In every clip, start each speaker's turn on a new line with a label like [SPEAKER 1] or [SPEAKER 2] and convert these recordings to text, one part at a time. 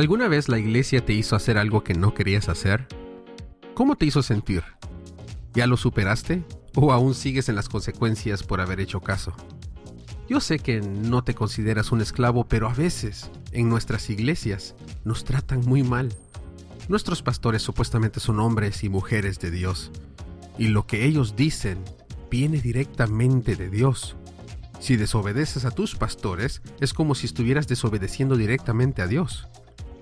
[SPEAKER 1] ¿Alguna vez la iglesia te hizo hacer algo que no querías hacer? ¿Cómo te hizo sentir? ¿Ya lo superaste? ¿O aún sigues en las consecuencias por haber hecho caso? Yo sé que no te consideras un esclavo, pero a veces, en nuestras iglesias, nos tratan muy mal. Nuestros pastores supuestamente son hombres y mujeres de Dios, y lo que ellos dicen viene directamente de Dios. Si desobedeces a tus pastores, es como si estuvieras desobedeciendo directamente a Dios.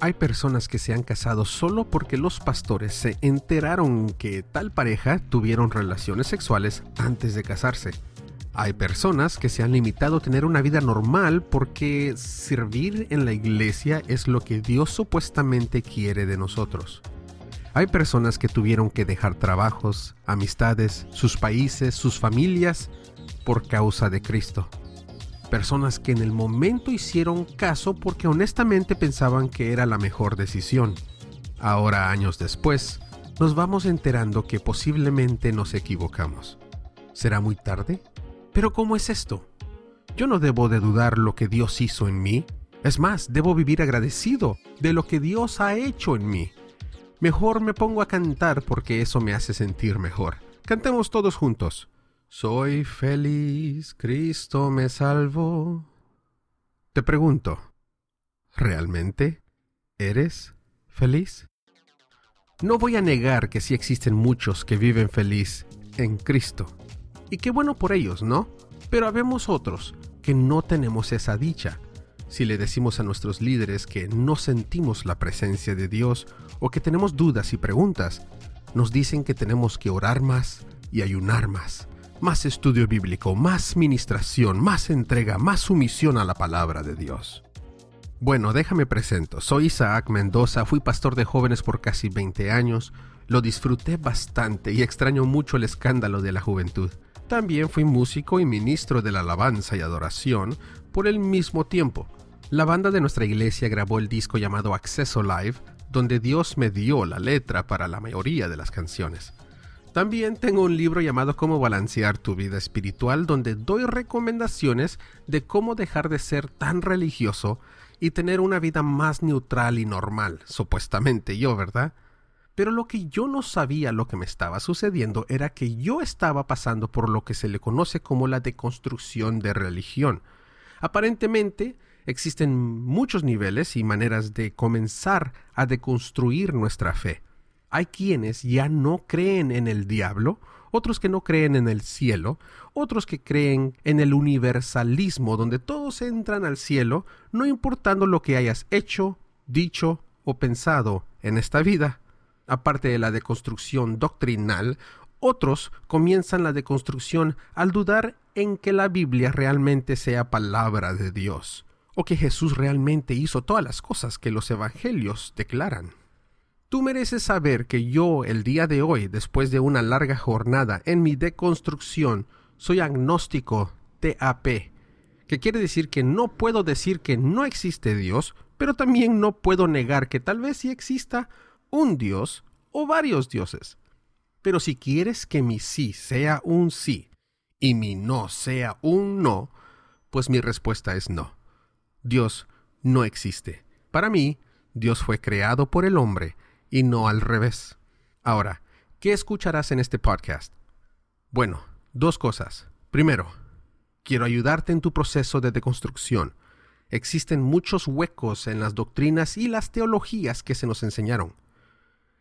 [SPEAKER 1] Hay personas que se han casado solo porque los pastores se enteraron que tal pareja tuvieron relaciones sexuales antes de casarse. Hay personas que se han limitado a tener una vida normal porque servir en la iglesia es lo que Dios supuestamente quiere de nosotros. Hay personas que tuvieron que dejar trabajos, amistades, sus países, sus familias por causa de Cristo personas que en el momento hicieron caso porque honestamente pensaban que era la mejor decisión. Ahora, años después, nos vamos enterando que posiblemente nos equivocamos. ¿Será muy tarde? Pero ¿cómo es esto? Yo no debo de dudar lo que Dios hizo en mí. Es más, debo vivir agradecido de lo que Dios ha hecho en mí. Mejor me pongo a cantar porque eso me hace sentir mejor. Cantemos todos juntos. Soy feliz, Cristo me salvó. Te pregunto, ¿realmente eres feliz? No voy a negar que sí existen muchos que viven feliz en Cristo. Y qué bueno por ellos, ¿no? Pero habemos otros que no tenemos esa dicha. Si le decimos a nuestros líderes que no sentimos la presencia de Dios o que tenemos dudas y preguntas, nos dicen que tenemos que orar más y ayunar más más estudio bíblico, más ministración, más entrega, más sumisión a la palabra de Dios. Bueno, déjame presento. Soy Isaac Mendoza, fui pastor de jóvenes por casi 20 años, lo disfruté bastante y extraño mucho el escándalo de la juventud. También fui músico y ministro de la alabanza y adoración por el mismo tiempo. La banda de nuestra iglesia grabó el disco llamado Acceso Live, donde Dios me dio la letra para la mayoría de las canciones. También tengo un libro llamado Cómo balancear tu vida espiritual donde doy recomendaciones de cómo dejar de ser tan religioso y tener una vida más neutral y normal, supuestamente yo, ¿verdad? Pero lo que yo no sabía lo que me estaba sucediendo era que yo estaba pasando por lo que se le conoce como la deconstrucción de religión. Aparentemente, existen muchos niveles y maneras de comenzar a deconstruir nuestra fe. Hay quienes ya no creen en el diablo, otros que no creen en el cielo, otros que creen en el universalismo, donde todos entran al cielo, no importando lo que hayas hecho, dicho o pensado en esta vida. Aparte de la deconstrucción doctrinal, otros comienzan la deconstrucción al dudar en que la Biblia realmente sea palabra de Dios, o que Jesús realmente hizo todas las cosas que los evangelios declaran. Tú mereces saber que yo el día de hoy, después de una larga jornada en mi deconstrucción, soy agnóstico TAP, que quiere decir que no puedo decir que no existe Dios, pero también no puedo negar que tal vez sí exista un Dios o varios dioses. Pero si quieres que mi sí sea un sí y mi no sea un no, pues mi respuesta es no. Dios no existe. Para mí, Dios fue creado por el hombre, y no al revés. Ahora, ¿qué escucharás en este podcast? Bueno, dos cosas. Primero, quiero ayudarte en tu proceso de deconstrucción. Existen muchos huecos en las doctrinas y las teologías que se nos enseñaron.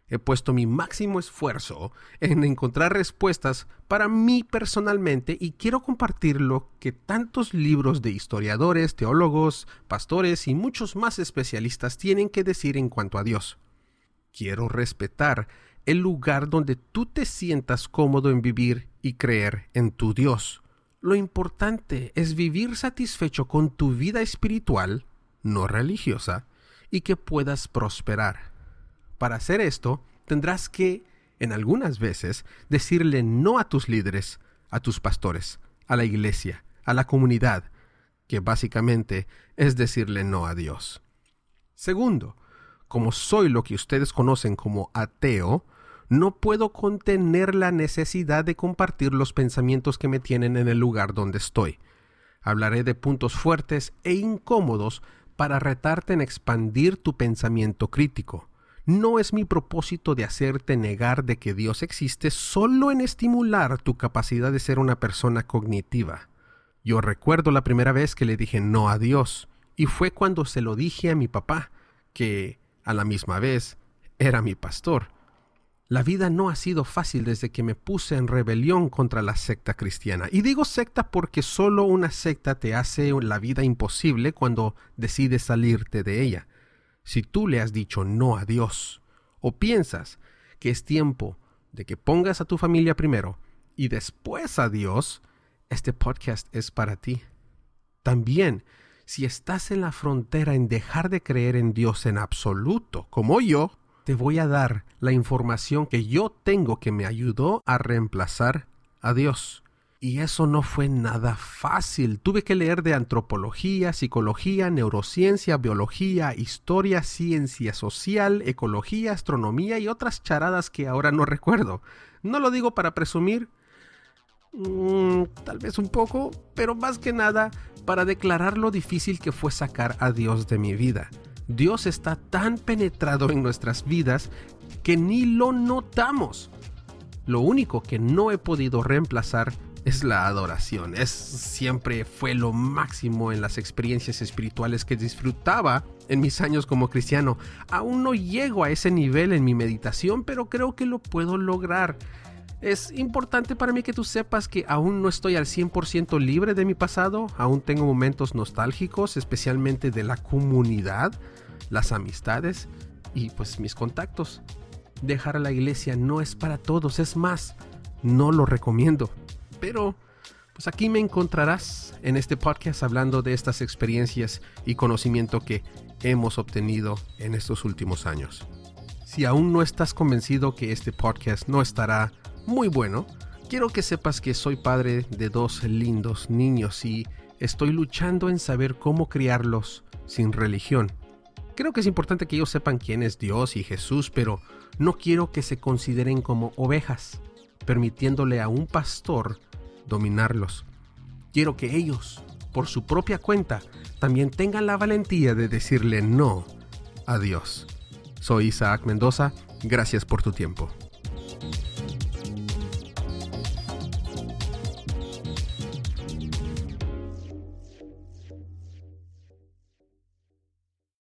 [SPEAKER 1] He puesto mi máximo esfuerzo en encontrar respuestas para mí personalmente y quiero compartir lo que tantos libros de historiadores, teólogos, pastores y muchos más especialistas tienen que decir en cuanto a Dios. Quiero respetar el lugar donde tú te sientas cómodo en vivir y creer en tu Dios. Lo importante es vivir satisfecho con tu vida espiritual, no religiosa, y que puedas prosperar. Para hacer esto, tendrás que, en algunas veces, decirle no a tus líderes, a tus pastores, a la iglesia, a la comunidad, que básicamente es decirle no a Dios. Segundo, como soy lo que ustedes conocen como ateo, no puedo contener la necesidad de compartir los pensamientos que me tienen en el lugar donde estoy. Hablaré de puntos fuertes e incómodos para retarte en expandir tu pensamiento crítico. No es mi propósito de hacerte negar de que Dios existe, solo en estimular tu capacidad de ser una persona cognitiva. Yo recuerdo la primera vez que le dije no a Dios, y fue cuando se lo dije a mi papá, que, a la misma vez, era mi pastor. La vida no ha sido fácil desde que me puse en rebelión contra la secta cristiana. Y digo secta porque solo una secta te hace la vida imposible cuando decides salirte de ella. Si tú le has dicho no a Dios, o piensas que es tiempo de que pongas a tu familia primero y después a Dios, este podcast es para ti. También, si estás en la frontera en dejar de creer en Dios en absoluto, como yo, te voy a dar la información que yo tengo que me ayudó a reemplazar a Dios. Y eso no fue nada fácil. Tuve que leer de antropología, psicología, neurociencia, biología, historia, ciencia social, ecología, astronomía y otras charadas que ahora no recuerdo. No lo digo para presumir, mm, tal vez un poco, pero más que nada para declarar lo difícil que fue sacar a Dios de mi vida. Dios está tan penetrado en nuestras vidas que ni lo notamos. Lo único que no he podido reemplazar es la adoración. Es siempre fue lo máximo en las experiencias espirituales que disfrutaba en mis años como cristiano. Aún no llego a ese nivel en mi meditación, pero creo que lo puedo lograr. Es importante para mí que tú sepas que aún no estoy al 100% libre de mi pasado, aún tengo momentos nostálgicos, especialmente de la comunidad, las amistades y pues mis contactos. Dejar a la iglesia no es para todos, es más, no lo recomiendo. Pero, pues aquí me encontrarás en este podcast hablando de estas experiencias y conocimiento que hemos obtenido en estos últimos años. Si aún no estás convencido que este podcast no estará muy bueno, quiero que sepas que soy padre de dos lindos niños y estoy luchando en saber cómo criarlos sin religión. Creo que es importante que ellos sepan quién es Dios y Jesús, pero no quiero que se consideren como ovejas, permitiéndole a un pastor dominarlos. Quiero que ellos, por su propia cuenta, también tengan la valentía de decirle no a Dios. Soy Isaac Mendoza, gracias por tu tiempo.